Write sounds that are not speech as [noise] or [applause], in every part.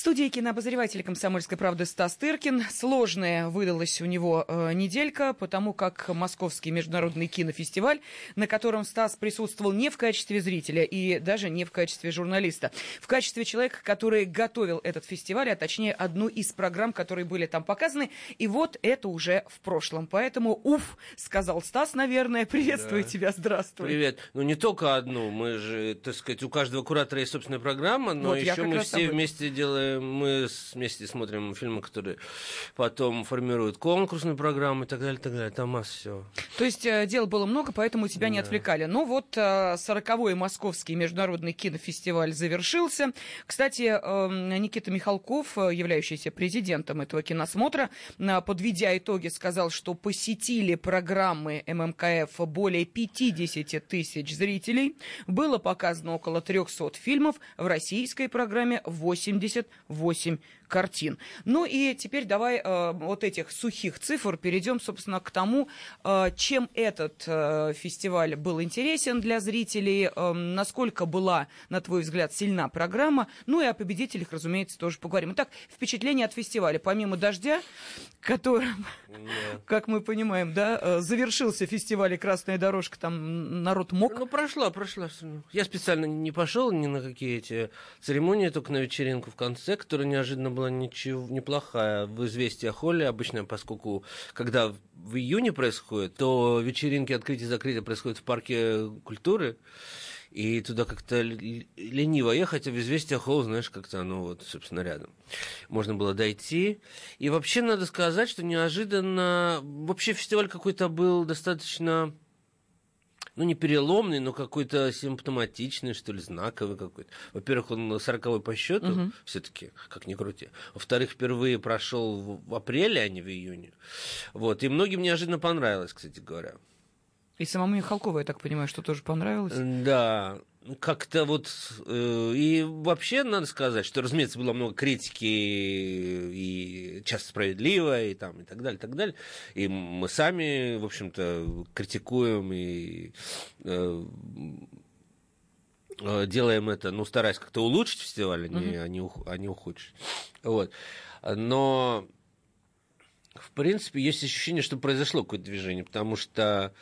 Студии кинообозреватель «Комсомольской правды» Стас Тыркин. Сложная выдалась у него э, неделька, потому как Московский международный кинофестиваль, на котором Стас присутствовал не в качестве зрителя и даже не в качестве журналиста, в качестве человека, который готовил этот фестиваль, а точнее одну из программ, которые были там показаны. И вот это уже в прошлом. Поэтому, уф, сказал Стас, наверное. Приветствую да. тебя, здравствуй. Привет. Ну, не только одну. Мы же, так сказать, у каждого куратора есть собственная программа, но вот еще мы все вместе делаем мы вместе смотрим фильмы, которые потом формируют конкурсную программу и так далее, так далее. Там масса всего. То есть э, дел было много, поэтому тебя да. не отвлекали. Но вот э, сороковой Московский международный кинофестиваль завершился. Кстати, э, Никита Михалков, являющийся президентом этого киносмотра, подведя итоги, сказал, что посетили программы ММКФ более 50 тысяч зрителей. Было показано около 300 фильмов. В российской программе 80 8 картин. Ну и теперь давай э, вот этих сухих цифр перейдем, собственно, к тому, э, чем этот э, фестиваль был интересен для зрителей, э, насколько была, на твой взгляд, сильна программа. Ну и о победителях, разумеется, тоже поговорим. Итак, впечатление от фестиваля. Помимо дождя, которым, yeah. [laughs] как мы понимаем, да, э, завершился фестиваль «Красная дорожка», там народ мог. Ну, прошла, прошла. Я специально не пошел ни на какие эти церемонии, только на вечеринку в конце, которая неожиданно была ничего, неплохая. В «Известия Холли» обычно, поскольку когда в июне происходит, то вечеринки открытия закрытия происходят в парке культуры, и туда как-то лениво ехать, а в «Известия Холл», знаешь, как-то оно вот, собственно, рядом. Можно было дойти. И вообще надо сказать, что неожиданно... Вообще фестиваль какой-то был достаточно ну, не переломный, но какой-то симптоматичный, что ли, знаковый какой-то. Во-первых, он сороковой по счету, угу. все-таки, как ни крути. Во-вторых, впервые прошел в апреле, а не в июне. Вот. И многим неожиданно понравилось, кстати говоря. И самому Михалкову, я так понимаю, что тоже понравилось? Да, как-то вот... Э, и вообще надо сказать, что, разумеется, было много критики и часто справедливо, и там, и так далее, и так далее. И мы сами, в общем-то, критикуем и э, э, делаем это, ну, стараясь как-то улучшить фестиваль, а не, а не, а не ухудшить. Вот. Но в принципе, есть ощущение, что произошло какое-то движение, потому что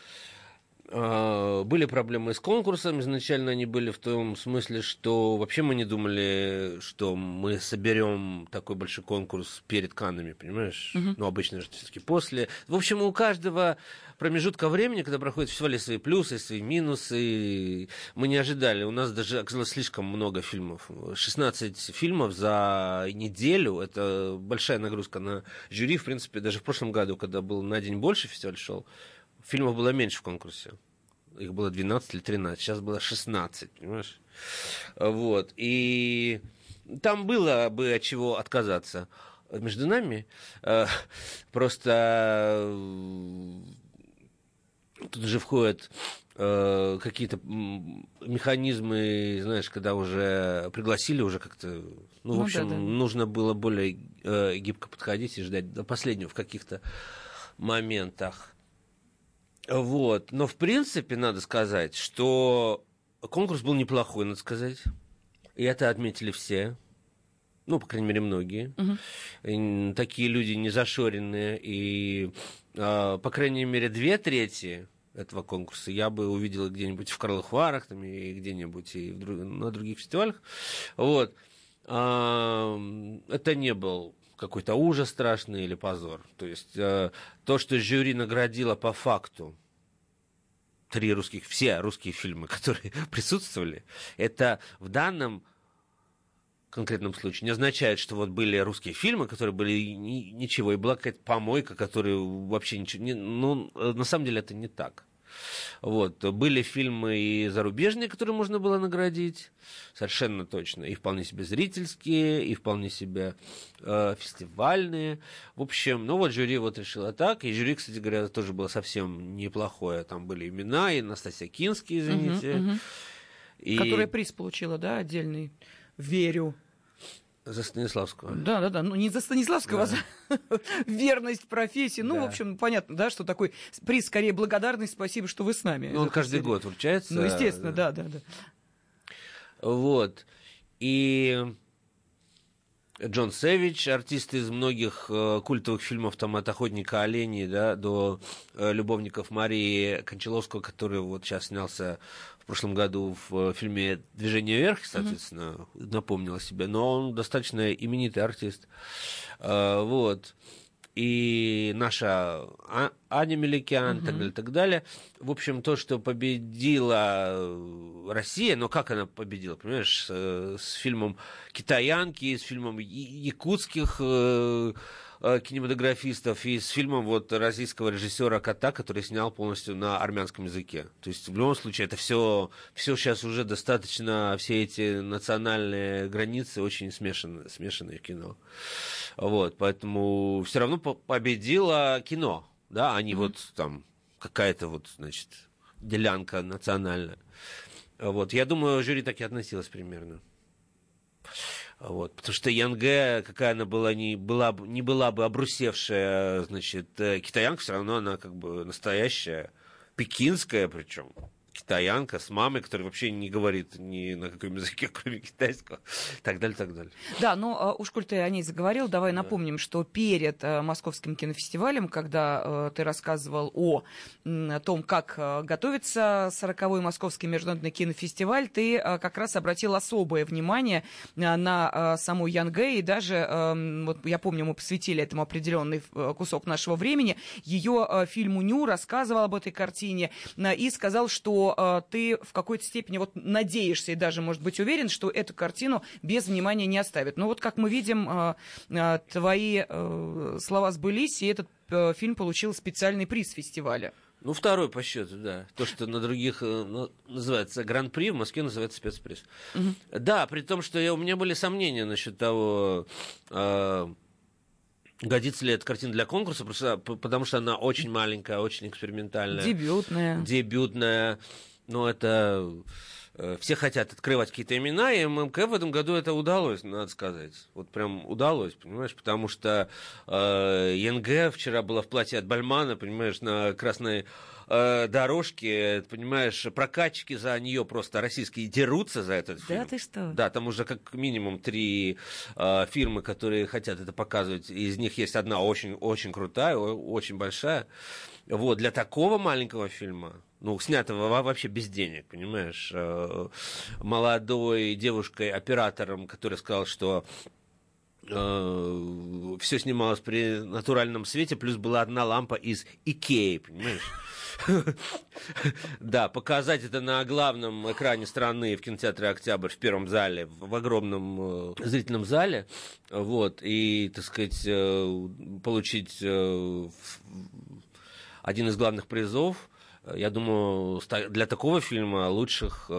были проблемы с конкурсом. Изначально они были в том смысле, что вообще мы не думали, что мы соберем такой большой конкурс перед Каннами, понимаешь? Uh-huh. Ну, обычно же все-таки после. В общем, у каждого промежутка времени, когда проходит фестиваль, свои плюсы, свои минусы. Мы не ожидали. У нас даже оказалось слишком много фильмов. 16 фильмов за неделю. Это большая нагрузка на жюри. В принципе, даже в прошлом году, когда был на день больше фестиваль шел, фильмов было меньше в конкурсе. Их было 12 или 13, сейчас было 16, понимаешь? Вот. И там было бы от чего отказаться. Между нами э, просто э, тут же входят э, какие-то механизмы, знаешь, когда уже пригласили, уже как-то, ну, в общем, ну, да, да. нужно было более гибко подходить и ждать до последнего в каких-то моментах. Вот. Но, в принципе, надо сказать, что конкурс был неплохой, надо сказать. И это отметили все. Ну, по крайней мере, многие. Угу. Такие люди не зашоренные. И, э, по крайней мере, две трети этого конкурса я бы увидел где-нибудь в Карлых Варах там, и где-нибудь и на других фестивалях. Вот. Это не был какой-то ужас страшный или позор. То есть э, то, что жюри наградило по факту три русских, все русские фильмы, [laughs] которые присутствовали, это в данном конкретном случае не означает, что вот были русские фильмы, которые были ничего, и была какая-то помойка, которая вообще ничего... Не, ну, на самом деле это не так. Вот. Были фильмы и зарубежные, которые можно было наградить, совершенно точно. И вполне себе зрительские, и вполне себе э, фестивальные. В общем, ну вот жюри вот решило так. И жюри, кстати говоря, тоже было совсем неплохое. Там были имена, и Настасья Кинский, извините. Угу, угу. И... Которая приз получила, да, отдельный. Верю. За Станиславского. Да, да, да. Ну, не за Станиславского, да. а за [laughs] верность профессии. Ну, да. в общем, понятно, да, что такой приз, скорее, благодарность, спасибо, что вы с нами. Ну, он каждый год вручается. Ну, естественно, да, да, да. Вот. И Джон Сэвидж, артист из многих э, культовых фильмов, там, от «Охотника оленей», да, до э, «Любовников Марии Кончаловского», который вот сейчас снялся прошлом году в э, фильме «Движение вверх», соответственно, mm-hmm. напомнил о себе, но он достаточно именитый артист. Э, вот и наша а, Аня Меликян, угу. так далее, так далее. В общем, то, что победила э, Россия, но как она победила, понимаешь, с, э, с фильмом «Китаянки», с фильмом якутских э, Э, кинематографистов и с фильмом вот российского режиссера Кота, который снял полностью на армянском языке. То есть в любом случае это все, все сейчас уже достаточно, все эти национальные границы очень смешаны, смешанные в кино. Вот, поэтому все равно победило кино, да, а не mm-hmm. вот там какая-то вот, значит, делянка национальная. Вот, я думаю, жюри так и относилось примерно. Вот, потому что Янге, какая она была, не была, не была бы обрусевшая, значит, э, китаянка, все равно она как бы настоящая, пекинская причем китаянка с мамой, которая вообще не говорит ни на каком языке, [laughs] кроме китайского, так далее, так далее. Да, но уж коль ты о ней заговорил, давай да. напомним, что перед э, Московским кинофестивалем, когда э, ты рассказывал о, том, как э, готовится 40-й Московский международный кинофестиваль, ты как раз обратил особое внимание на саму Янгэ, и даже, э, вот я помню, мы посвятили этому определенный кусок нашего времени, ее фильму «Ню» рассказывал об этой картине и сказал, что э, ты в какой-то степени вот надеешься и даже, может быть, уверен, что эту картину без внимания не оставят. Но вот, как мы видим, э, э, твои э, слова сбылись, и этот э, фильм получил специальный приз фестиваля. Ну, второй по счету, да. То, что на других ну, называется гран-при, в Москве называется спецприз. Угу. Да, при том, что я, у меня были сомнения насчет того, э, Годится ли эта картина для конкурса, просто, потому что она очень маленькая, очень экспериментальная. Дебютная. Дебютная. Ну, это... Э, все хотят открывать какие-то имена, и ММК в этом году это удалось, надо сказать. Вот прям удалось, понимаешь, потому что э, ЕНГ вчера была в платье от Бальмана, понимаешь, на красной э, дорожки, понимаешь, прокатчики за нее просто российские дерутся за этот фильм. Да, ты что? Да, там уже как минимум три э, фирмы, которые хотят это показывать. Из них есть одна очень-очень крутая, очень большая. Вот, для такого маленького фильма, ну, снятого вообще без денег, понимаешь, э, молодой девушкой-оператором, который сказал, что э, все снималось при натуральном свете, плюс была одна лампа из Икеи, понимаешь? [laughs] Да, показать это на главном экране страны в кинотеатре «Октябрь» в первом зале, в огромном э, зрительном зале, вот, и, так сказать, э, получить э, один из главных призов, я думаю, для такого фильма лучших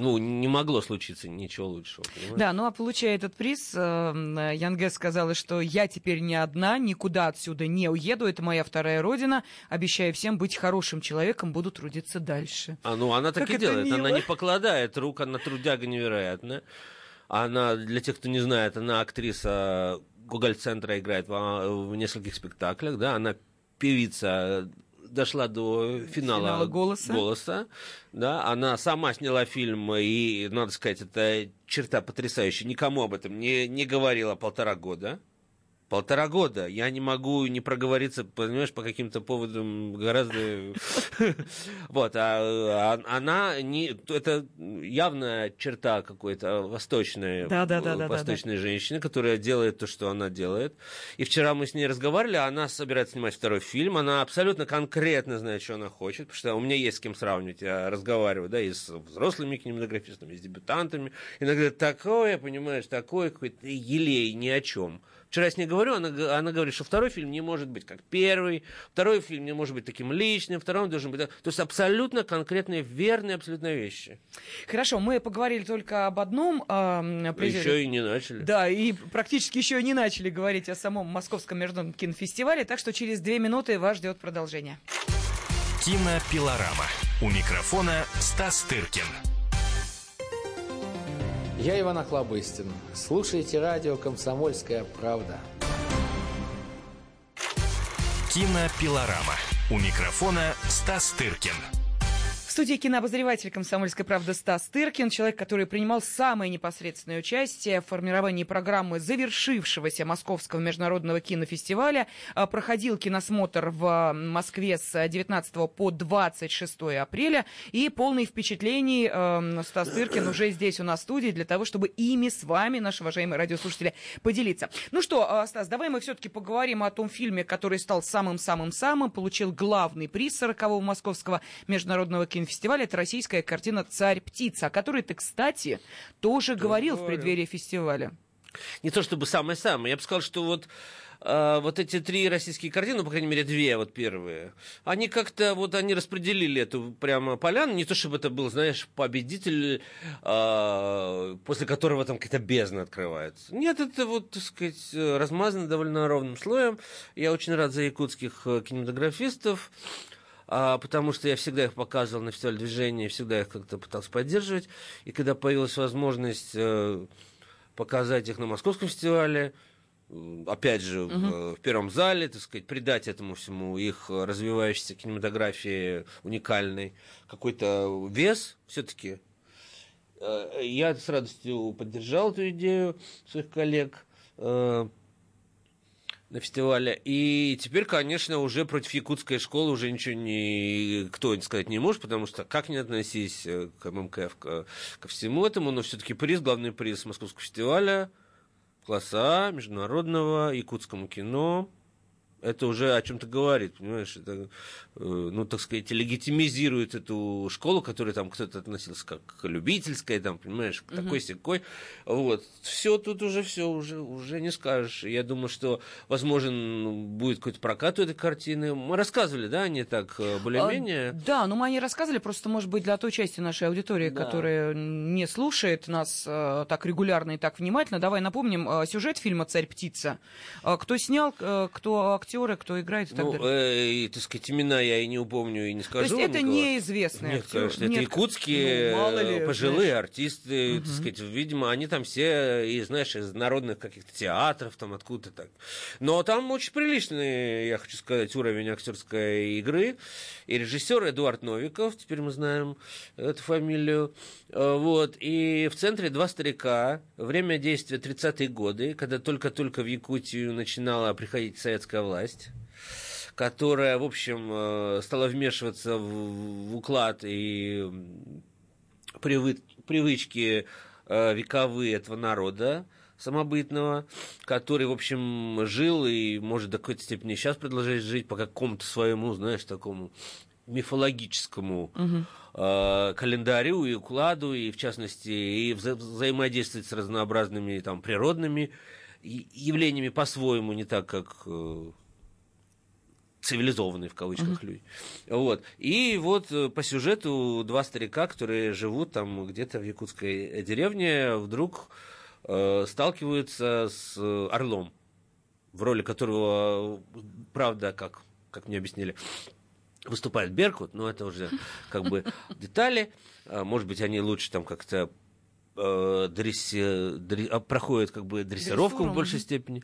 ну, не могло случиться ничего лучшего. Понимаешь? Да, ну а получая этот приз, э, Янге сказала, что я теперь не одна, никуда отсюда не уеду, это моя вторая родина, обещаю всем быть хорошим человеком, буду трудиться дальше. А ну она так как и делает, мило. она не покладает рук, она трудяга невероятная. Она, для тех, кто не знает, она актриса Гоголь-центра играет в, в нескольких спектаклях, да, она певица дошла до финала, финала голоса. голоса. Да, она сама сняла фильм, и, надо сказать, это черта потрясающая. Никому об этом не, не говорила полтора года. Полтора года. Я не могу не проговориться, понимаешь, по каким-то поводам гораздо... [laughs] Вот, а, а она не... Это явная черта какой-то восточной, восточной женщины, которая делает то, что она делает. И вчера мы с ней разговаривали, а она собирается снимать второй фильм. Она абсолютно конкретно знает, что она хочет, потому что у меня есть с кем сравнивать. Я разговариваю, да, и с взрослыми кинематографистами, и с дебютантами. Иногда такое, понимаешь, такое какой-то елей ни о чем. Вчера я с ней говорю, она, она говорит, что второй фильм не может быть как первый, второй фильм не может быть таким личным, второй должен быть... То есть абсолютно конкретные, верные абсолютно вещи. Хорошо, мы поговорили только об одном. Э, призе... Еще и не начали. Да, и практически еще и не начали говорить о самом Московском международном кинофестивале, так что через две минуты вас ждет продолжение. Кинопилорама. У микрофона Стас Тыркин. Я Иван Охлобыстин. Слушайте радио «Комсомольская правда». Кинопилорама. У микрофона Стас Тыркин. Студии кинообозреватель «Комсомольской правды» Стас Тыркин, человек, который принимал самое непосредственное участие в формировании программы завершившегося Московского международного кинофестиваля. А, проходил киносмотр в Москве с 19 по 26 апреля. И полный впечатлений э, Стас Тыркин уже здесь у нас в студии для того, чтобы ими с вами, наши уважаемые радиослушатели, поделиться. Ну что, а, Стас, давай мы все-таки поговорим о том фильме, который стал самым-самым-самым, получил главный приз 40-го Московского международного кинофестиваля. Это российская картина «Царь-птица», о которой ты, кстати, тоже да, говорил в преддверии фестиваля. Не то чтобы самое-самое. Я бы сказал, что вот э, вот эти три российские картины, ну, по крайней мере, две вот первые, они как-то вот они распределили эту прямо поляну, не то чтобы это был, знаешь, победитель, э, после которого там какая-то бездна открывается. Нет, это вот, так сказать, размазано довольно ровным слоем. Я очень рад за якутских э, кинематографистов а, потому что я всегда их показывал на фестивале движения, всегда их как-то пытался поддерживать. И когда появилась возможность э, показать их на московском фестивале, опять же, угу. в, в первом зале, так сказать, придать этому всему их развивающейся кинематографии уникальный какой-то вес все-таки. Э, я с радостью поддержал эту идею своих коллег на фестивале. И теперь, конечно, уже против якутской школы уже ничего не, кто сказать не может, потому что как не относись э, к ММКФ, ко, ко всему этому, но все-таки приз, главный приз Московского фестиваля, класса международного, якутскому кино, это уже о чем-то говорит, понимаешь? Это, э, ну, так сказать, легитимизирует эту школу, к которой там кто-то относился как к любительской, там, понимаешь, к такой секой. Вот. Все тут уже все, уже, уже не скажешь. Я думаю, что, возможен, будет какой-то прокат у этой картины. Мы рассказывали, да, они так э, более-менее? А, да, ну мы они рассказывали, просто, может быть, для той части нашей аудитории, да. которая не слушает нас э, так регулярно и так внимательно. Давай напомним сюжет фильма «Царь-птица». Кто снял, кто актер актеры, кто играет и так ну, далее? Э, так сказать, имена я и не упомню, и не скажу. То есть это неизвестные Нет, актеры? конечно, Нет, это якутские ну, мало ли, пожилые знаешь. артисты, угу. так сказать, видимо, они там все, и, знаешь, из народных каких-то театров, там откуда-то так. Но там очень приличный, я хочу сказать, уровень актерской игры. И режиссер Эдуард Новиков, теперь мы знаем эту фамилию. Э, вот. И в центре два старика. Время действия 30-е годы, когда только-только в Якутию начинала приходить советская власть власть, которая, в общем, э, стала вмешиваться в, уклад и привы, привычки э, вековые этого народа самобытного, который, в общем, жил и может до какой-то степени сейчас продолжать жить по какому-то своему, знаешь, такому мифологическому угу. э, календарю и укладу, и в частности, и вза взаимодействовать с разнообразными там природными явлениями по-своему, не так, как цивилизованные в кавычках uh-huh. люди. Вот. И вот э, по сюжету два старика, которые живут там где-то в якутской деревне, вдруг э, сталкиваются с орлом, в роли которого, правда, как, как мне объяснили, выступает Беркут, но это уже как бы [laughs] детали. Может быть, они лучше там как-то э, дресси, дре, а, проходят как бы дрессировку в большей степени.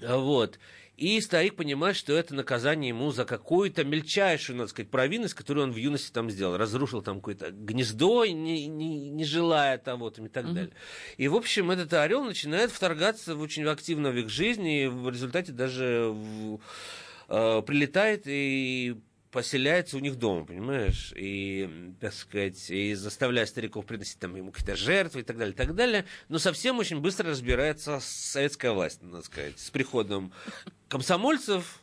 Вот. И старик понимает, что это наказание ему за какую-то мельчайшую, надо сказать, провинность, которую он в юности там сделал. Разрушил там какое-то гнездо, не, не, не желая того там, и так mm-hmm. далее. И, в общем, этот орел начинает вторгаться в очень активно в их жизнь, и в результате даже в, э, прилетает и поселяется у них дома, понимаешь, и, так сказать, и заставляя стариков приносить там ему какие-то жертвы и так далее, и так далее, но совсем очень быстро разбирается советская власть, надо сказать, с приходом комсомольцев,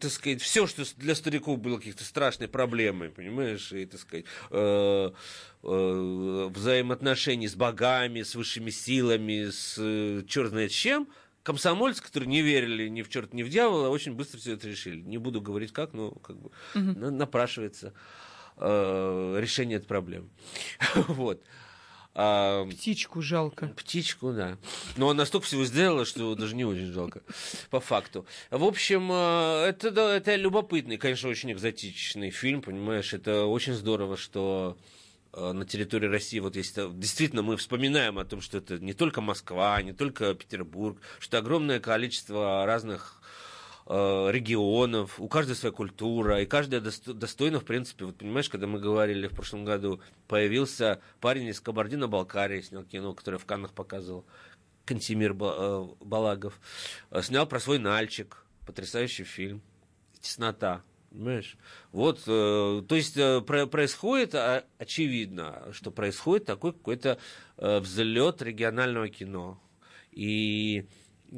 так сказать, все, что для стариков было каких-то страшной проблемой, понимаешь, и, так сказать, э, э, взаимоотношений с богами, с высшими силами, с э, черт знает чем, комсомольцы, которые не верили ни в черт, ни в дьявола, очень быстро все это решили. Не буду говорить как, но как бы угу. напрашивается э, решение этой проблемы. [laughs] вот. А, птичку жалко. Птичку, да. Но она настолько всего сделала, что даже не очень жалко, [laughs] по факту. В общем, э, это, да, это любопытный, конечно, очень экзотичный фильм, понимаешь, это очень здорово, что на территории России, вот если действительно мы вспоминаем о том, что это не только Москва, не только Петербург, что огромное количество разных э, регионов, у каждой своя культура, и каждая достойна, в принципе, вот понимаешь, когда мы говорили в прошлом году, появился парень из Кабардино-Балкарии, снял кино, которое в Каннах показывал, Кантимир Балагов, снял про свой Нальчик, потрясающий фильм, «Теснота», Понимаешь? Вот, э, то есть э, про, происходит, а, очевидно, что происходит такой какой-то э, взлет регионального кино. И,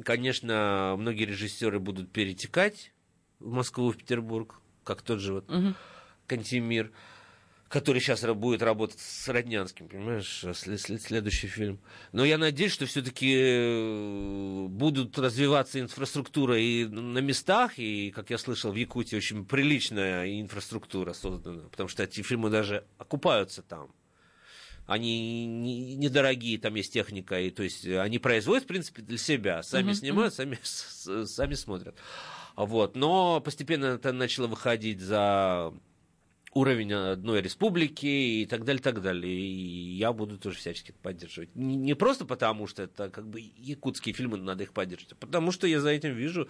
конечно, многие режиссеры будут перетекать в Москву, в Петербург, как тот же вот угу. Кантемир который сейчас будет работать с Роднянским, понимаешь, следующий фильм. Но я надеюсь, что все-таки э, будут развиваться инфраструктура и на местах, и, как я слышал, в Якутии очень приличная инфраструктура создана, потому что эти фильмы даже окупаются там. Они недорогие, там есть техника, и то есть они производят, в принципе, для себя, сами uh-huh, снимают, сами, сами смотрят. Вот. Но постепенно это начало выходить за уровень одной республики и так далее, так далее. И я буду тоже всячески поддерживать. Не, не просто потому, что это как бы якутские фильмы, надо их поддерживать, а потому что я за этим вижу,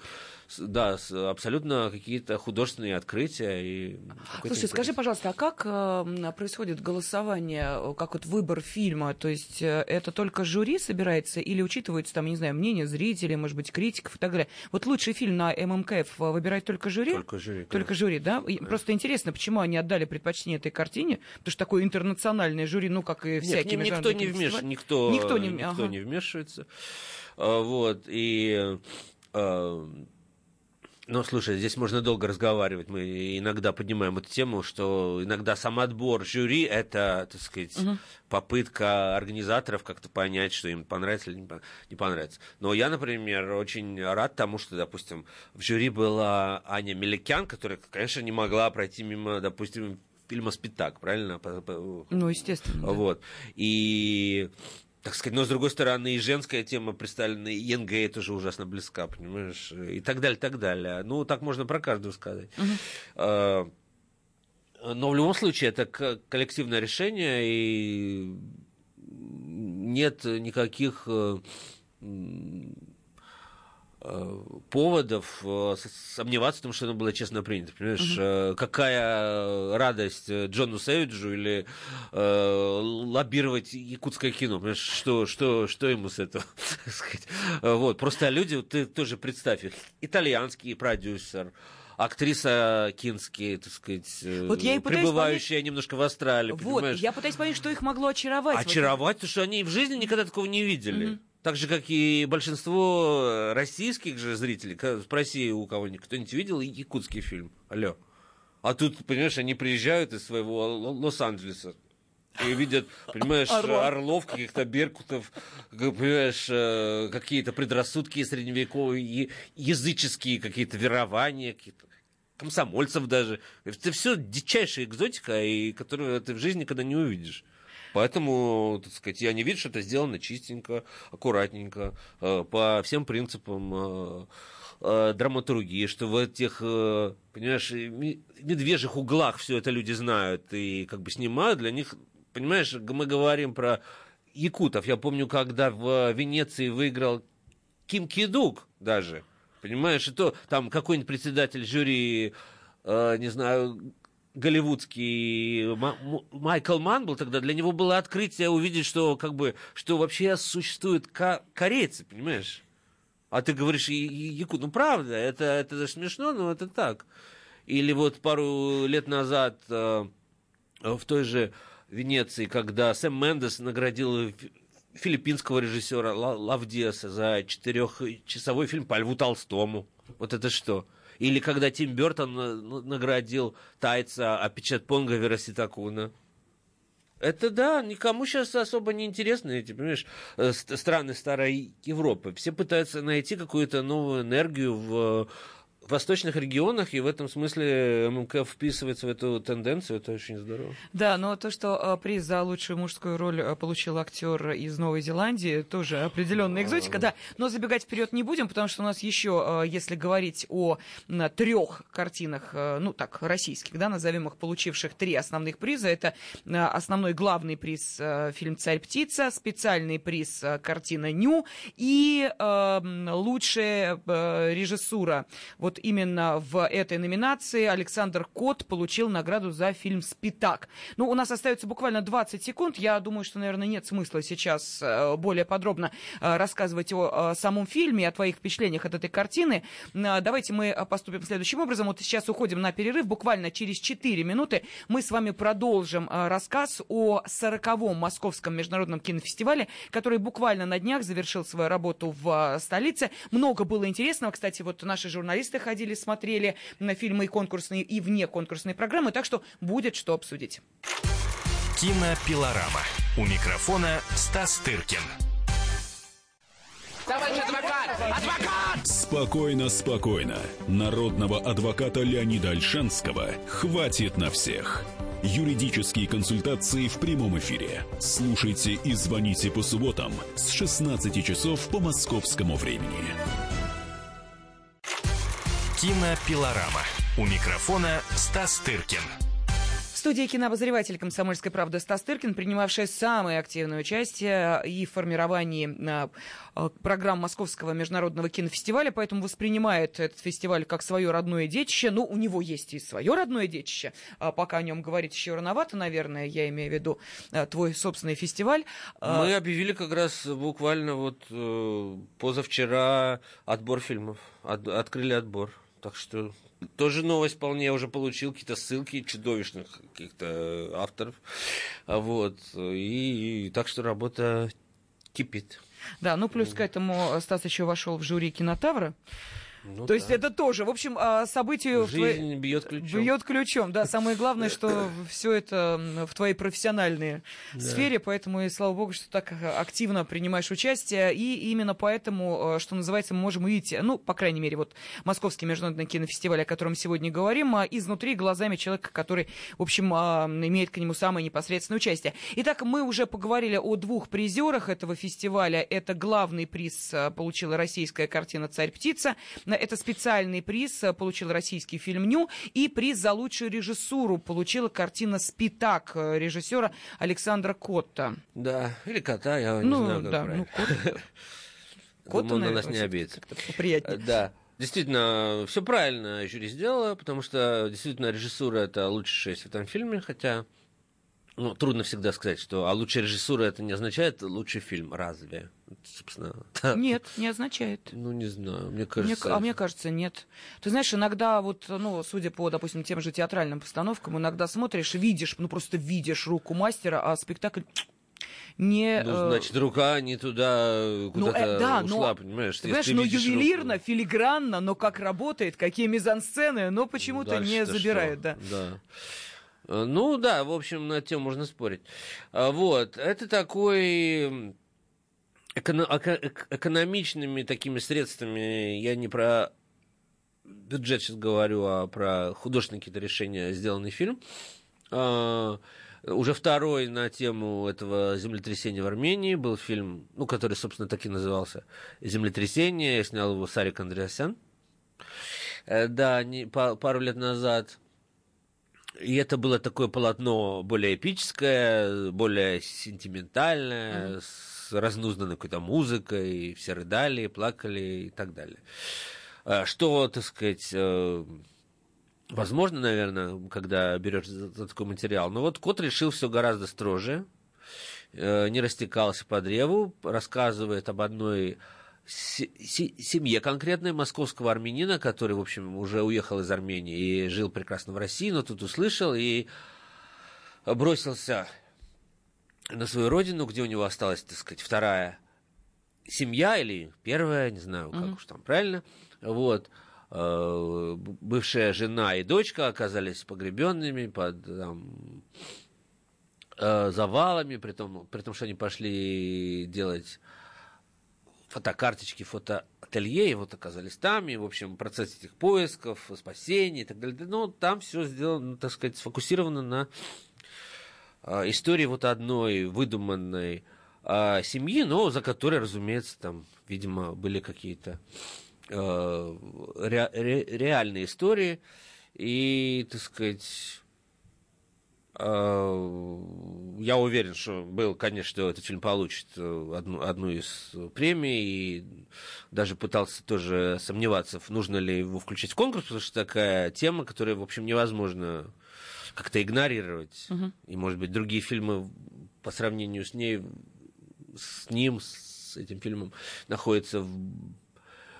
да, абсолютно какие-то художественные открытия. И Слушай, скажи, пожалуйста, а как э, происходит голосование, как вот выбор фильма? То есть э, это только жюри собирается или учитывается там, не знаю, мнение зрителей, может быть, критиков и так далее? Вот лучший фильм на ММКФ выбирает только жюри? Только жюри. Только жюри, да? Просто интересно, почему они отдали предпочтение этой картине, потому что такое интернациональное жюри, ну, как и всякие Нет, никто не, вмеш... никто, никто, не... никто ага. не вмешивается. А, вот, и... Ну, слушай, здесь можно долго разговаривать. Мы иногда поднимаем эту тему, что иногда сам отбор жюри – это, так сказать, угу. попытка организаторов как-то понять, что им понравится или не понравится. Но я, например, очень рад тому, что, допустим, в жюри была Аня Меликян, которая, конечно, не могла пройти мимо, допустим, фильма «Спитак», правильно? Ну, естественно. Вот. Да. И так сказать, но с другой стороны и женская тема представлена, и ЕНГ тоже ужасно близка, понимаешь, и так далее, так далее. Ну, так можно про каждую сказать. Uh-huh. Но в любом случае это коллективное решение, и нет никаких э, Э, поводов э, сомневаться в том, что оно было честно принято. Понимаешь, угу. какая радость Джону Сэвиджу или э, лоббировать якутское кино. Понимаешь, что, что, что ему с этого [laughs] сказать? Вот, просто люди, ты тоже представь их, итальянский продюсер, актриса Кински, так сказать, вот я и пребывающая понять... немножко в Австралии. Вот, понимаешь? я пытаюсь понять, что их могло очаровать. Очаровать, вот. потому что они в жизни никогда такого не видели. Угу. Так же, как и большинство э, российских же зрителей. Спроси у кого-нибудь, кто-нибудь видел якутский фильм? Алло. А тут, понимаешь, они приезжают из своего Лос-Анджелеса и видят, понимаешь, Орлов, орлов каких-то беркутов, понимаешь, э, какие-то предрассудки средневековые, языческие какие-то верования, какие-то комсомольцев даже. Это все дичайшая экзотика, и которую ты в жизни никогда не увидишь. Поэтому, так сказать, я не вижу, что это сделано чистенько, аккуратненько, э, по всем принципам э, э, драматургии, что в этих, понимаешь, медвежьих углах все это люди знают и как бы снимают, для них, понимаешь, мы говорим про якутов. Я помню, когда в Венеции выиграл Ким Кидук даже, понимаешь, и то там какой-нибудь председатель жюри, не знаю, голливудский Майкл Ман был тогда, для него было открытие увидеть, что как бы, что вообще существуют корейцы, понимаешь? А ты говоришь, якут, ну правда, это, это даже смешно, но это так. Или вот пару лет назад э, в той же Венеции, когда Сэм Мендес наградил филиппинского режиссера Лавдеса за четырехчасовой фильм по Льву Толстому. Вот это что? Или когда Тим Бертон наградил тайца Апичатпонга Вераситакуна. Это да, никому сейчас особо не интересны эти, понимаешь, э, страны старой Европы. Все пытаются найти какую-то новую энергию в восточных регионах, и в этом смысле ММК вписывается в эту тенденцию, это очень здорово. Да, но то, что а, приз за лучшую мужскую роль а, получил актер из Новой Зеландии, тоже определенная экзотика, да. Но забегать вперед не будем, потому что у нас еще, а, если говорить о трех картинах, ну так, российских, да, назовем их, получивших три основных приза, это основной главный приз фильм «Царь-птица», специальный приз картина «Ню» и лучшая режиссура. Вот вот именно в этой номинации Александр Кот получил награду за фильм «Спитак». Ну, у нас остается буквально 20 секунд. Я думаю, что, наверное, нет смысла сейчас более подробно рассказывать о самом фильме, о твоих впечатлениях от этой картины. Давайте мы поступим следующим образом. Вот сейчас уходим на перерыв. Буквально через 4 минуты мы с вами продолжим рассказ о 40-м Московском международном кинофестивале, который буквально на днях завершил свою работу в столице. Много было интересного. Кстати, вот наши журналисты ходили, смотрели на фильмы и конкурсные, и вне конкурсные программы, так что будет что обсудить. Кинопилорама. У микрофона Стас Тыркин. Товарищ адвокат! Адвокат! Спокойно, спокойно. Народного адвоката Леонида Альшанского хватит на всех. Юридические консультации в прямом эфире. Слушайте и звоните по субботам с 16 часов по московскому времени. Кинопилорама. У микрофона Стас Тыркин студии кинообозреватель «Комсомольской правды» Стас Тыркин, принимавшая самое активное участие и в формировании а, а, программ Московского международного кинофестиваля, поэтому воспринимает этот фестиваль как свое родное детище. Ну, у него есть и свое родное детище, а пока о нем говорить еще рановато, наверное, я имею в виду твой собственный фестиваль. Мы объявили как раз буквально вот э, позавчера отбор фильмов, от, открыли отбор. Так что тоже новость вполне я уже получил, какие-то ссылки чудовищных каких-то авторов. Вот. И, и так что работа кипит. Да, ну плюс к этому Стас еще вошел в жюри кинотавра. Ну, То да. есть это тоже, в общем, а, событию... Жизнь в... бьет ключом. Бьет ключом, да. Самое главное, что все это в твоей профессиональной да. сфере, поэтому и слава богу, что так активно принимаешь участие. И именно поэтому, э, что называется, мы можем увидеть, ну, по крайней мере, вот Московский международный кинофестиваль, о котором сегодня говорим, а, изнутри глазами человека, который, в общем, а, имеет к нему самое непосредственное участие. Итак, мы уже поговорили о двух призерах этого фестиваля. Это главный приз получила российская картина «Царь-птица», это специальный приз э, получил российский фильм «Ню», и приз за лучшую режиссуру получила картина «Спитак» э, режиссера Александра Котта. Да, или Кота, я ну, не знаю, как да, правильно. Ну, Кот. Котта, на нас не обидится. Приятнее. Да. Действительно, все правильно жюри сделала, потому что действительно режиссура это лучшая в этом фильме, хотя ну, трудно всегда сказать, что а лучшая режиссура это не означает лучший фильм, разве? Собственно, [laughs] да. Нет, не означает. Ну, не знаю, мне кажется... Мне, а мне кажется, нет. Ты знаешь, иногда вот, ну, судя по, допустим, тем же театральным постановкам, иногда смотришь, видишь, ну, просто видишь руку мастера, а спектакль [tsk] не... Ну, э, значит, рука не туда куда-то ну, э, да, ушла, но, понимаешь? Ты понимаешь, ну, ювелирно, руку. филигранно, но как работает, какие мизансцены, но почему-то не забирают, что? да. Да. Э, ну да, в общем, на тему можно спорить. А, вот, это такой экономичными такими средствами, я не про бюджет сейчас говорю, а про художественные какие-то решения сделанный фильм. А, уже второй на тему этого землетрясения в Армении был фильм, ну, который, собственно, так и назывался «Землетрясение». Я снял его Сарик Андреасян. Э, да, не, пару лет назад. И это было такое полотно более эпическое, более сентиментальное, mm-hmm. с разнузданной какой-то музыкой, все рыдали, плакали и так далее. А что, так сказать, э, возможно, наверное, когда берешь за такой материал. Но вот кот решил все гораздо строже, э, не растекался по древу, рассказывает об одной семье конкретной московского армянина, который, в общем, уже уехал из Армении и жил прекрасно в России, но тут услышал и бросился на свою родину, где у него осталась, так сказать, вторая семья или первая, не знаю, как mm-hmm. уж там правильно, вот, э, бывшая жена и дочка оказались погребенными под там, э, завалами, при том, при том, что они пошли делать фотокарточки, фотоателье, и вот оказались там, и, в общем, процесс этих поисков, спасений и так далее. Но там все сделано, так сказать, сфокусировано на э, истории вот одной выдуманной э, семьи, но за которой, разумеется, там, видимо, были какие-то ре, реальные истории, и, так сказать, я уверен, что был, конечно, этот фильм получит э, одну, одну из премий, и даже пытался тоже сомневаться, нужно ли его включить в конкурс, потому что такая тема, которая, в общем, невозможно как-то игнорировать. Угу. И, может быть, другие фильмы по сравнению с ней, с ним, с этим фильмом, находятся в,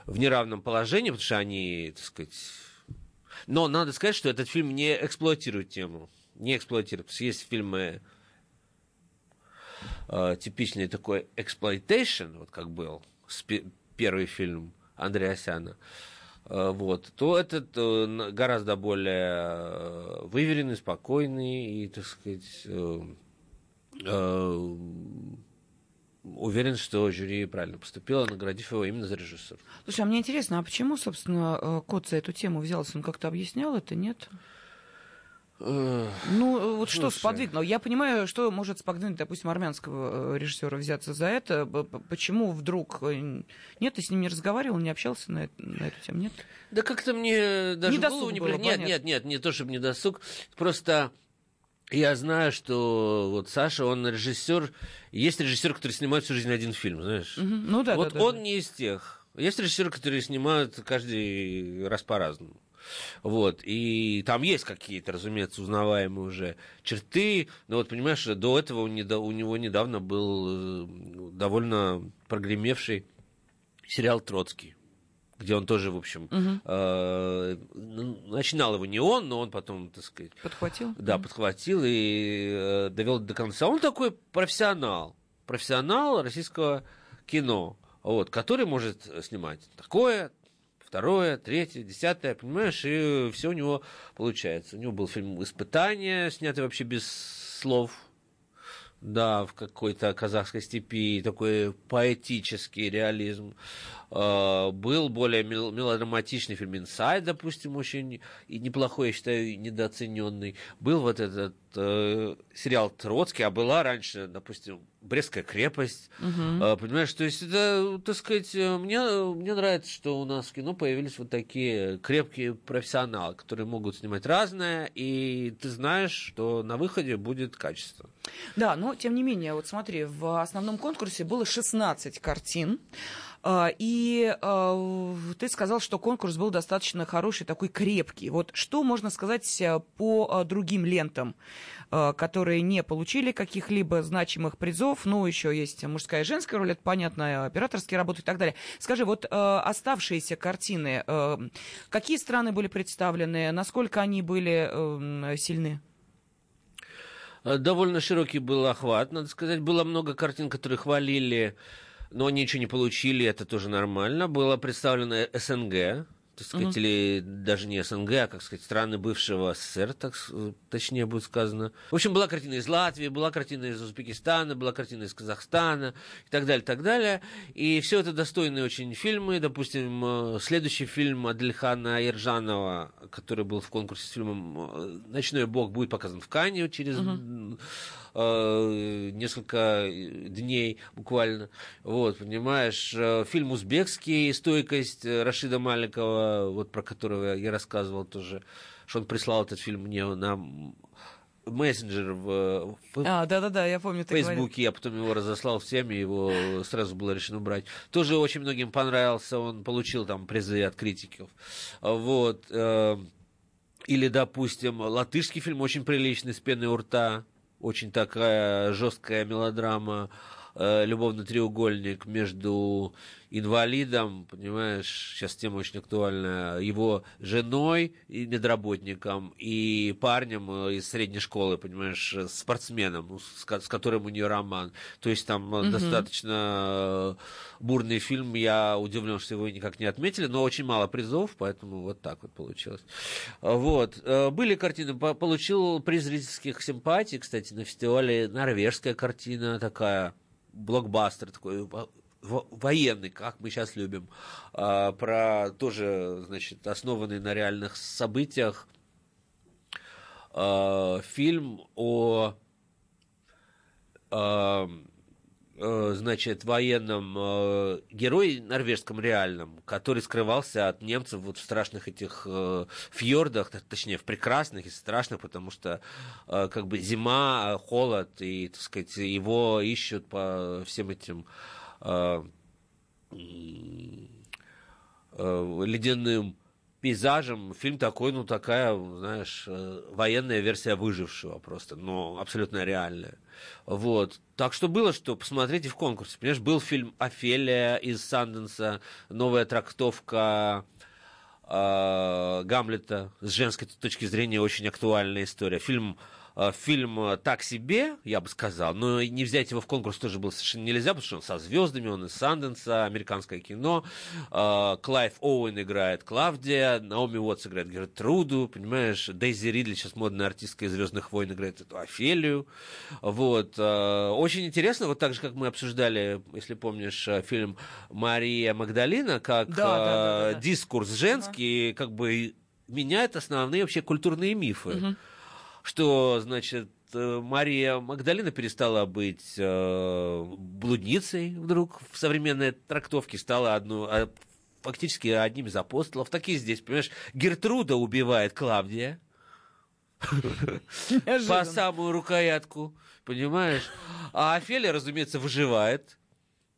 в неравном положении, потому что они, так сказать... Но надо сказать, что этот фильм не эксплуатирует тему. Не что есть фильмы э, типичный такой exploitation, вот как был первый фильм Андреасяна, э, вот, то этот э, гораздо более э, выверенный, спокойный и, так сказать, э, э, уверен, что жюри правильно поступило, наградив его именно за режиссер. Слушай, а мне интересно, а почему, собственно, э, Кот за эту тему взялся? Он как-то объяснял это, нет? Ну, вот что сподвигнуло? Я понимаю, что может сподвигнуть, допустим, армянского э, режиссера взяться за это. Почему вдруг... Э, нет, ты с ним не разговаривал, не общался на, на эту тему, нет? Да как-то мне даже не голову не было, Нет, нет, нет, не то, чтобы не досуг. Просто я знаю, что вот Саша, он режиссер. Есть режиссер, который снимает всю жизнь один фильм, знаешь? Угу. Ну да, Вот да, да, он да. не из тех. Есть режиссеры, которые снимают каждый раз по-разному. Вот. И там есть какие-то, разумеется, узнаваемые уже черты. Но вот, понимаешь, до этого у него недавно был э, довольно прогремевший сериал «Троцкий» где он тоже, в общем, Мгм. э, ну, начинал его не он, но он потом, так сказать, Подхватил? да, подхватил и э, довел до конца. Он такой профессионал, профессионал российского кино, вот, который может снимать такое, второе, третье, десятое, понимаешь, и все у него получается. У него был фильм «Испытание», снятый вообще без слов, да, в какой-то казахской степи, такой поэтический реализм. Э, Был более мел- мелодраматичный фильм «Инсайд», допустим, очень и неплохой, я считаю, недооцененный. Был вот этот э, сериал «Троцкий», а была раньше, допустим, «Брестская крепость». Мгм. Э, Понимаешь, то есть это, так сказать, э, мне, мне нравится, что у нас в кино появились вот такие крепкие профессионалы, которые могут снимать разное, и ты знаешь, что на выходе будет качество. Да, но тем не менее, вот смотри, в основном конкурсе было 16 картин. А, И а, ты сказал, что конкурс был достаточно хороший, такой крепкий. Вот что можно сказать а, по а, другим лентам, которые не получили каких-либо значимых призов? Ну, еще есть мужская и женская роль, это понятно, операторские работы и так далее. Скажи, вот а, оставшиеся картины, какие страны были представлены, насколько они были эм, сильны? Э, Довольно широкий был охват, надо сказать. Было много картин, которые хвалили, но они ничего не получили, это тоже нормально. Было представлено СНГ, так сказать, Мгм. или даже не СНГ, а, как сказать, страны бывшего СССР, так с- точнее будет сказано. В общем, была картина из Латвии, была картина из Узбекистана, была картина из Казахстана и так далее, так далее. И все это достойные очень фильмы. Допустим, э, следующий фильм Адельхана Ержанова, который был в конкурсе с фильмом э, «Ночной бог», будет показан в Канне через м, э, несколько дней буквально. Вот, понимаешь, э, фильм узбекский «Стойкость» э, Рашида Маликова, вот про которого я рассказывал тоже, что он прислал этот фильм мне на мессенджер в, в А, да-да-да, я помню, ты говорил. Фейсбуке, я потом его разослал всем, и его сразу было решено брать. Тоже очень многим понравился, он получил там призы от критиков. Вот. э, Или, допустим, латышский фильм очень приличный, «С пеной у рта», очень такая жесткая мелодрама, э, любовный треугольник между инвалидом, понимаешь, сейчас тема очень актуальная, его женой и медработником, и парнем э, из средней школы, понимаешь, э, спортсменом, ну, с, с которым у нее роман. То есть там Мгм. достаточно бурный фильм, я удивлен, что его никак не отметили, но очень мало призов, поэтому вот так вот получилось. Вот. Были картины, по- получил приз зрительских симпатий, кстати, на фестивале норвежская картина такая, блокбастер такой, во- во- военный, как мы сейчас любим, а, про тоже, значит, основанный на реальных событиях. А, фильм о значит, военном э, герой норвежском реальном, который скрывался от немцев вот в страшных этих э, фьордах, точнее, в прекрасных и страшных, потому что как бы зима, холод, и, так сказать, его ищут по всем этим ледяным пейзажем. Фильм такой, ну, такая, знаешь, э, военная версия выжившего просто, но абсолютно реальная. Вот. Так что было, что посмотрите в конкурсе. Понимаешь, был фильм «Офелия» из Санденса, новая трактовка э, Гамлета с женской точки зрения очень актуальная история. Фильм фильм э, так себе, я бы сказал, но не взять его в конкурс тоже было совершенно нельзя, потому что он со звездами, он из Санденса, американское кино. Э, Клайв Оуэн играет Клавдия, Наоми Уотс играет Гертруду, понимаешь, Дейзи Ридли, сейчас модная артистка из «Звездных войн», играет эту Офелию. Вот. Очень интересно, вот так же, как мы обсуждали, если помнишь, фильм «Мария Магдалина», как да, да, да, да, дискурс женский, ага. как бы меняет основные вообще культурные мифы. Угу что, значит, э, Мария Магдалина перестала быть э, блудницей вдруг в современной трактовке, стала одну, а, фактически одним из апостолов. Такие здесь, понимаешь, Гертруда убивает Клавдия по самую рукоятку, понимаешь? А Офелия, разумеется, выживает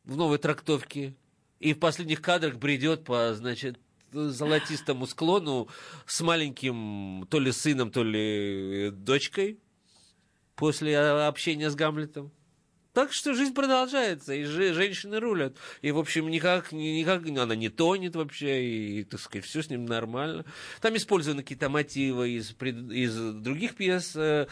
в новой трактовке. И в последних кадрах бредет по, значит, золотистому склону с маленьким то ли сыном, то ли дочкой после общения с Гамлетом. Так что жизнь продолжается, и женщины рулят. И, в общем, никак, никак она не тонет вообще, и, так сказать, все с ним нормально. Там использованы какие-то мотивы из, из других пьес э,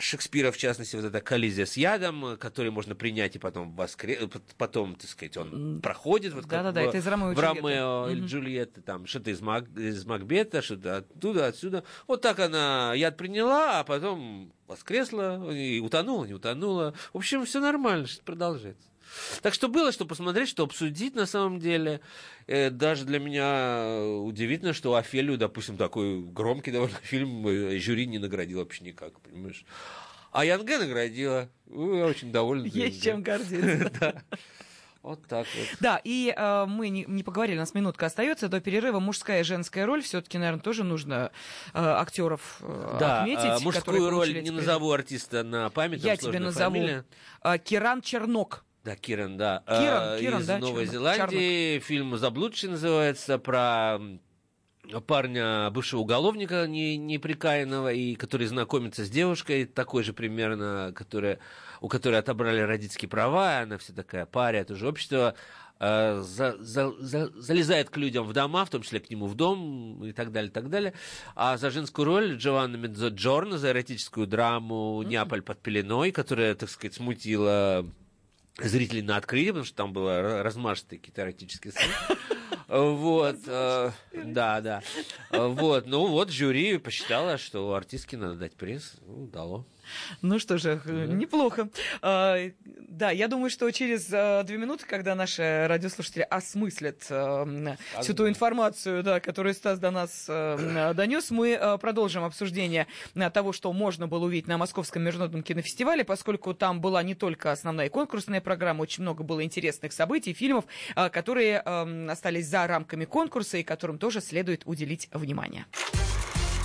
Шекспира, в частности, вот эта коллизия с ядом, который можно принять и потом воскре... потом, так сказать, он проходит. Вот да, да, да, это из Ромео, в Ромео или Джульетты, там, что-то из, Мак... из Макбета, что-то оттуда, отсюда. Вот так она яд приняла, а потом воскресла, и утонула, не утонула. В общем, все нормально, продолжается. Так что было, что посмотреть, что обсудить на самом деле. Э, даже для меня удивительно, что Офелию, допустим, такой громкий довольно [laughs] фильм э, жюри не наградил вообще никак, понимаешь. А Янге наградила. Я очень доволен. Есть чем гордиться. [laughs] Вот так вот. Да, и э, мы не, не поговорили, у нас минутка остается до перерыва. Мужская и женская роль. Все-таки, наверное, тоже нужно э, актеров э, да, отметить. Да, мужскую роль не назову артиста на память. Я тебе назову. Э, Киран Чернок. Да, Киран, да. Киран, а, Киран из да, Новой Чернок, Зеландии. Чернок. Фильм «Заблудший» называется, про парня, бывшего уголовника не, неприкаянного, и который знакомится с девушкой, такой же примерно, которая, у которой отобрали родительские права, она вся такая паря, тоже общество, э, за, за, за, залезает к людям в дома, в том числе к нему в дом и так далее, так далее. А за женскую роль Джованна Медзоджорно, за эротическую драму «Неаполь под пеленой», которая, так сказать, смутила зрителей на открытие, потому что там было размашистый какие-то эротические сцены. Вот, э, да, да. Вот, ну вот жюри посчитало, что артистке надо дать приз, ну, дало. Ну что же, да. неплохо. А, да, я думаю, что через а, две минуты, когда наши радиослушатели осмыслят а, всю ту информацию, да, которую Стас до нас а, донес, мы продолжим обсуждение того, что можно было увидеть на Московском международном кинофестивале, поскольку там была не только основная конкурсная программа, очень много было интересных событий, фильмов, которые остались за рамками конкурса и которым тоже следует уделить внимание.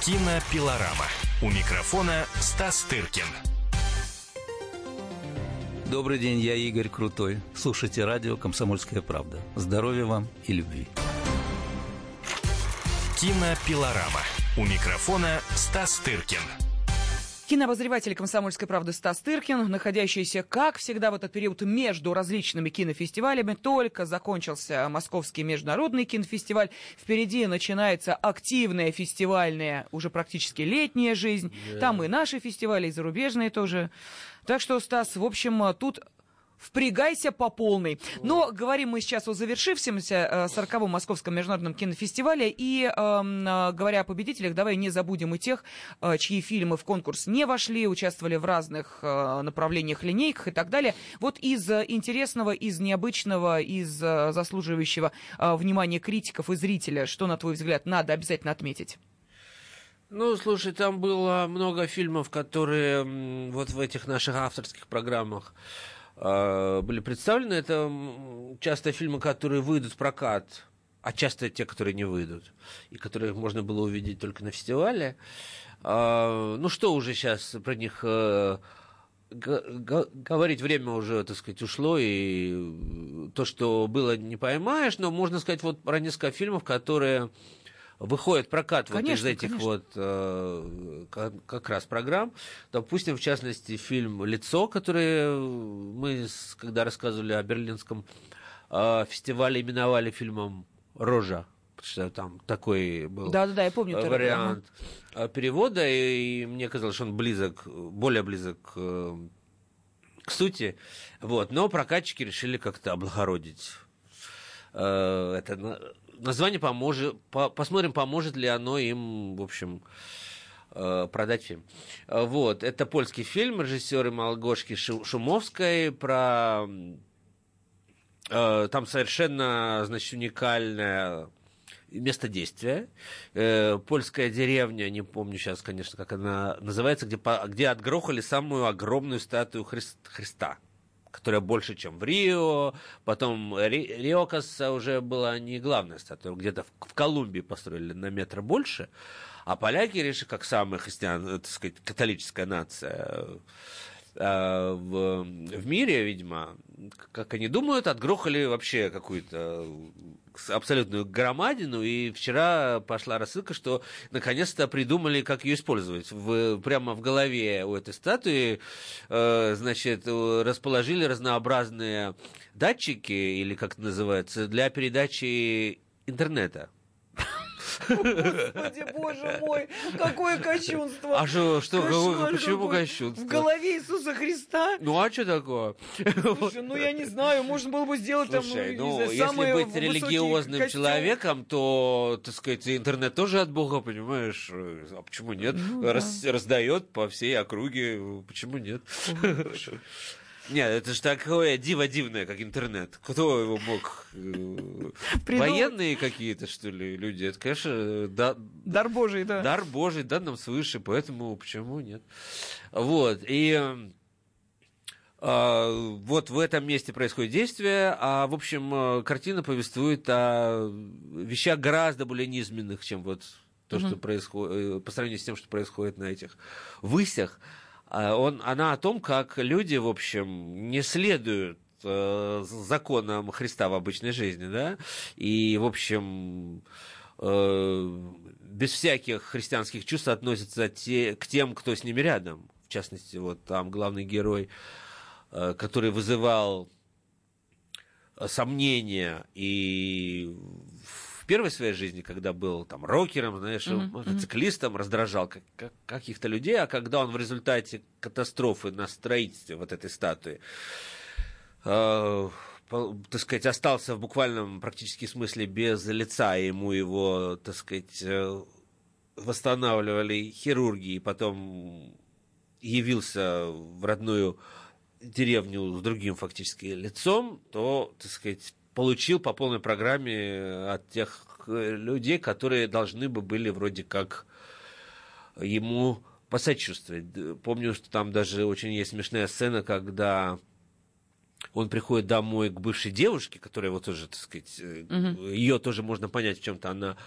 Кинопилорама. У микрофона Стас Тыркин. Добрый день, я Игорь Крутой. Слушайте радио «Комсомольская правда». Здоровья вам и любви. Кинопилорама. У микрофона Стас Тыркин. Кинообозреватель «Комсомольской правды» Стас Тыркин, находящийся, как всегда, в этот период между различными кинофестивалями. Только закончился Московский международный кинофестиваль. Впереди начинается активная фестивальная, уже практически летняя жизнь. Yeah. Там и наши фестивали, и зарубежные тоже. Так что, Стас, в общем, тут впрягайся по полной. Но говорим мы сейчас о завершившемся 40-м э, Московском международном кинофестивале. И эм, э, говоря о победителях, давай не забудем и тех, э, чьи фильмы в конкурс не вошли, участвовали в разных направлениях, линейках и так далее. Вот из интересного, из необычного, из заслуживающего внимания критиков и зрителя, что, на твой взгляд, надо обязательно отметить? Ну, слушай, там было много фильмов, которые вот в этих наших авторских программах были представлены. Это часто фильмы, которые выйдут в прокат, а часто те, которые не выйдут, и которые можно было увидеть только на фестивале. А, ну что уже сейчас про них э, говорить время уже, так сказать, ушло, и то, что было, не поймаешь, но можно сказать вот про несколько фильмов, которые выходят в прокат вот из Конечно, этих конечно. вот э, как, как раз программ. Допустим, в частности, фильм «Лицо», который мы, когда рассказывали о берлинском э, фестивале, именовали фильмом «Рожа», потому что там такой был Да-да-да, я помню. э, вариант э, перевода, и мне казалось, что он близок, более близок э, к сути. Вот. Но прокатчики решили как-то облагородить э, это название поможет, по- посмотрим, поможет ли оно им, в общем, э, продать фильм. Э, Вот, это польский фильм режиссера Малгошки Шу- Шумовской про э, там совершенно, значит, уникальное место действия. Э, польская деревня, не помню сейчас, конечно, как она называется, где, где отгрохали самую огромную статую Хрис- Христа которая больше, чем в Рио. Потом Ри- Рио, кажется, уже была не главная статуя. Где-то в, в Колумбии построили на метр больше. А поляки решили, как самая христиан, так сказать, католическая нация э, в, в мире, видимо, как они думают, отгрохали вообще какую-то абсолютную громадину, и вчера пошла рассылка, что наконец-то придумали, как ее использовать. В, прямо в голове у этой статуи, э, значит, э, расположили разнообразные датчики, или как это называется, для передачи интернета. Господи, боже мой, какое кощунство. А что, что, Кошмар почему какой. кощунство? В голове Иисуса Христа? Ну а что такое? Слушай, ну я не знаю, можно было бы сделать там, Слушай, не ну, знаю, если быть религиозным костюмы. человеком, то, так сказать, интернет тоже от Бога, понимаешь? А почему нет? Ну Раз- Раздает по всей округе, почему нет? Нет, это же такое диво дивное, как интернет. Кто его мог? э. Военные какие-то, что ли, люди? Это, конечно, да, Дар Божий, да. дар Божий, дан нам свыше, поэтому почему нет? Вот, и э, а, вот в этом месте происходит действие, а, в общем, э, картина повествует о вещах гораздо более низменных, чем вот то, что происходит, по сравнению с тем, что происходит на этих высях. А Он, она о том, как люди, в общем, не следуют э, законам Христа в обычной жизни, да, и, в общем, э, без всяких христианских чувств относятся те, к тем, кто с ними рядом. В частности, вот там главный герой, э, который вызывал э, сомнения и в первой своей жизни, когда был там рокером, знаешь, мотоциклистом, раздражал как, как- каких-то людей, а когда он в результате катастрофы на строительстве вот этой статуи э, так сказать, остался в буквальном практически смысле без лица, и ему его, так сказать, э, восстанавливали хирурги, и потом явился в родную деревню с другим фактически лицом, то, так сказать, получил по полной программе от тех э, людей, которые должны бы были вроде как ему посочувствовать. Помню, что там даже очень есть смешная сцена, когда он приходит домой к бывшей девушке, которая его тоже, так сказать, ее тоже можно понять в чем-то. Она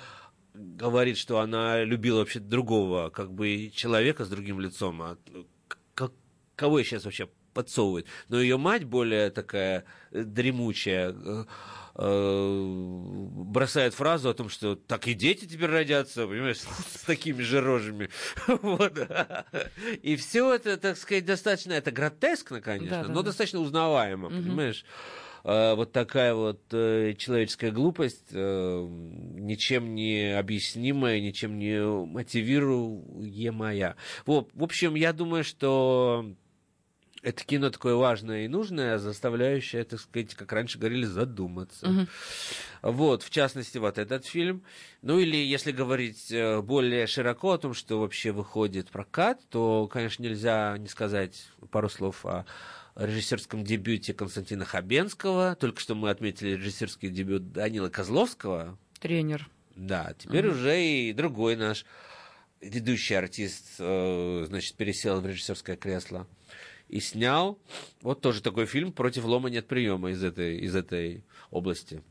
говорит, что она любила вообще другого, как бы человека с другим лицом. А ну, как- кого ей сейчас вообще подсовывает? Но ее мать более такая э, дремучая, э, э, бросает фразу о том, что так и дети теперь родятся, понимаешь, [laughs] с, такими же рожами. [laughs] Вот. И все это, так сказать, достаточно, это гротескно, конечно, Да, да, но да. достаточно узнаваемо, понимаешь? Э, Вот такая вот человеческая глупость, ничем не объяснимая, ничем не мотивируемая. Вот, в общем, я думаю, что это кино такое важное и нужное, заставляющее, так сказать, как раньше говорили, задуматься. Вот, в частности, вот этот фильм. Ну или, если говорить э, более широко о том, что вообще выходит прокат, то, конечно, нельзя не сказать пару слов о режиссерском дебюте Константина Хабенского. Только что мы отметили режиссерский дебют Данила Козловского. Тренер. Да, теперь уже и другой наш ведущий артист, э, значит, пересел в режиссерское кресло. И снял вот тоже такой фильм «Против лома нет приема» из этой, из этой области.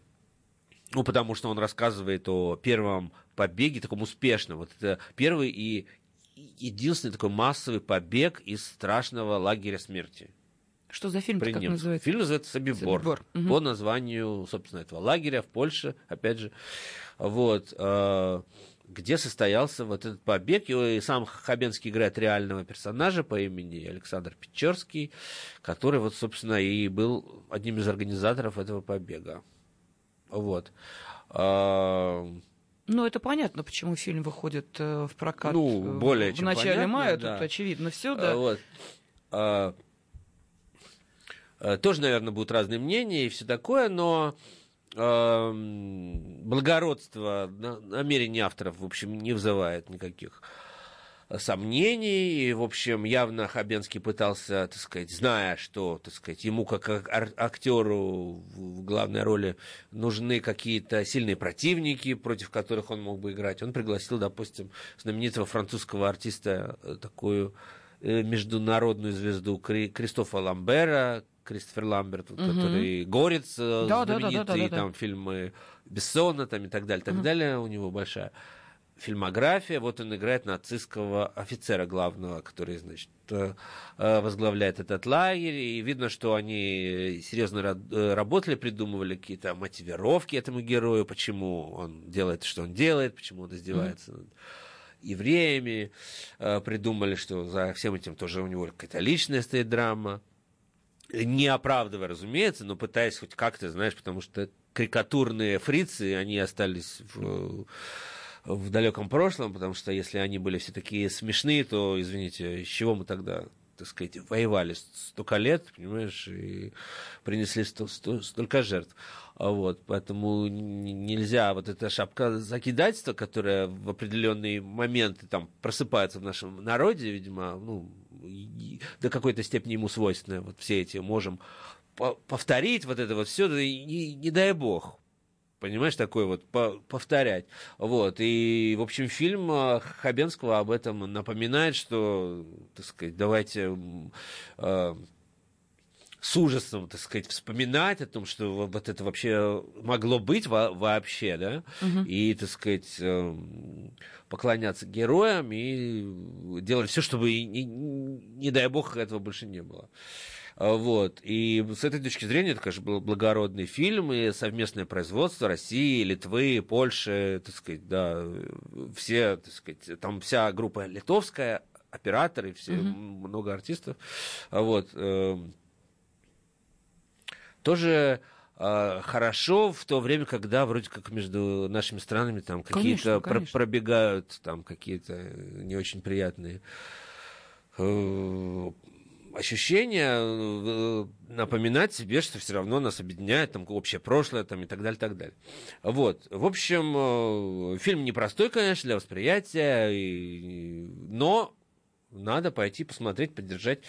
Ну, потому что он рассказывает о первом побеге, таком успешном. Вот это первый и единственный такой массовый побег из страшного лагеря смерти. Что за фильм, как называется? Фильм называется «Собибор». «Собибор», мгм. По названию, собственно, этого лагеря в Польше, опять же. Вот. Э, где состоялся вот этот побег. И сам Хабенский играет реального персонажа по имени Александр Печерский, который вот, собственно, и был одним из организаторов этого побега. Вот. А, Ну, это понятно, почему фильм выходит э, в прокат Ну, э, более в чем начале понятно, мая. да. Тут очевидно все, А, да. Вот. А, а, Тоже, наверное, будут разные мнения и все такое, но благородство на- намерений авторов, в общем, не вызывает никаких сомнений. И, в общем, явно Хабенский пытался, так сказать, зная, что, так сказать, ему как ак- актеру в главной роли нужны какие-то сильные противники, против которых он мог бы играть, он пригласил, допустим, знаменитого французского артиста, э, такую э, международную звезду Кри- Кристофа Ламбера, Кристофер Ламберт, вот, который Горец, э, Да, да, да, да, знаменитый, да, да, да. там фильмы Бессона там, и так далее, так далее. У него большая фильмография. Вот он играет нацистского офицера главного, который, значит, э, э, возглавляет этот лагерь. И видно, что они серьезно ра- работали, придумывали какие-то мотивировки этому герою, почему он делает, что он делает, почему он издевается над евреями. Придумали, что за всем этим тоже у него какая-то личная стоит драма не оправдывая, разумеется, но пытаясь хоть как-то, знаешь, потому что карикатурные фрицы, они остались в, в далеком прошлом, потому что если они были все такие смешные, то, извините, с чего мы тогда, так сказать, воевали столько лет, понимаешь, и принесли сто- сто- столько жертв. А Вот, поэтому нельзя вот эта шапка закидательства, которая в определенные моменты там просыпается в нашем народе, видимо, ну, и- до какой-то степени ему свойственная. Вот все эти можем по- повторить вот это вот все, не, не дай бог. Понимаешь, такое вот по- повторять. Вот. И, в общем, фильм э, Хабенского об этом напоминает, что, так сказать, давайте э, с ужасом, так сказать, вспоминать о том, что во- вот это вообще могло быть во- вообще, да, и, так сказать, эм, поклоняться героям и делать все, чтобы, не, не дай бог, этого больше не было. А, Вот. И с этой точки зрения это, конечно, был благородный фильм и совместное производство России, Литвы, Польши, так сказать, да, все, так сказать, там вся группа литовская, операторы, все, много артистов. А Вот. Тоже э, хорошо в то время, когда вроде как между нашими странами там какие-то про- пробегают там какие-то не очень приятные э, ощущения, э, напоминать себе, что все равно нас объединяет там общее прошлое там, и так далее, так далее. Вот. В общем, э, фильм непростой, конечно, для восприятия, и- но надо пойти посмотреть, поддержать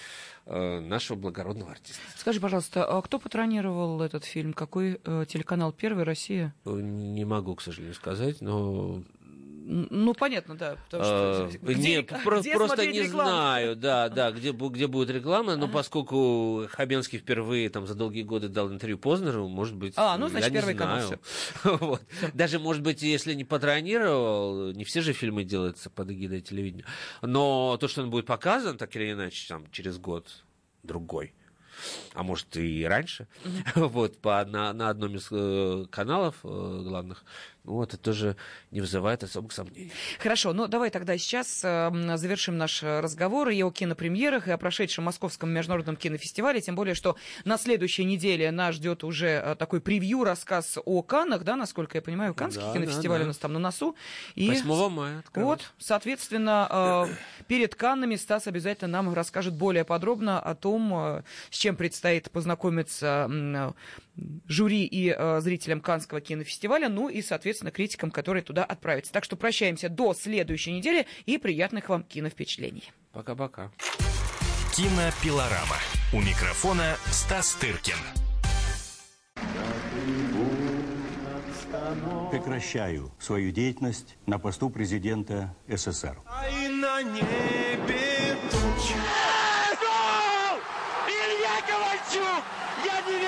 э, нашего благородного артиста. Скажи, пожалуйста, а кто патронировал этот фильм? Какой э, телеканал? Первый, Россия? Э, Не могу, к сожалению, сказать, но Ну, понятно, да. Потому что Э, где- не, про- где просто не рекламу? знаю, да, [laughs] да, где, где будет реклама, но поскольку Хабенский впервые там за долгие годы дал интервью Познеру, может быть, А, ну, значит, я не знаю. [laughs] Вот. Даже, может быть, если не патронировал, не все же фильмы делаются под эгидой телевидения, но то, что он будет показан, так или иначе, там, через год, другой, а может и раньше, [laughs] вот, по, на, на одном из э, каналов э, главных, ну, вот, это тоже не вызывает особых сомнений. Хорошо, ну давай тогда сейчас э, завершим наш разговор и о кинопремьерах, и о прошедшем Московском международном кинофестивале, тем более, что на следующей неделе нас ждет уже э, такой превью, рассказ о Каннах, да, насколько я понимаю, Каннский Да, кинофестиваль да, да. у нас там на носу. И 8 мая. Вот, соответственно, э, перед Каннами Стас обязательно нам расскажет более подробно о том, э, с чем предстоит познакомиться жюри и э, зрителям Каннского кинофестиваля, ну и, соответственно, критикам, которые туда отправятся. Так что прощаемся до следующей недели и приятных вам киновпечатлений. Пока-пока. Кинопилорама. У микрофона Стас Тыркин. Прекращаю свою деятельность на посту президента СССР. Я не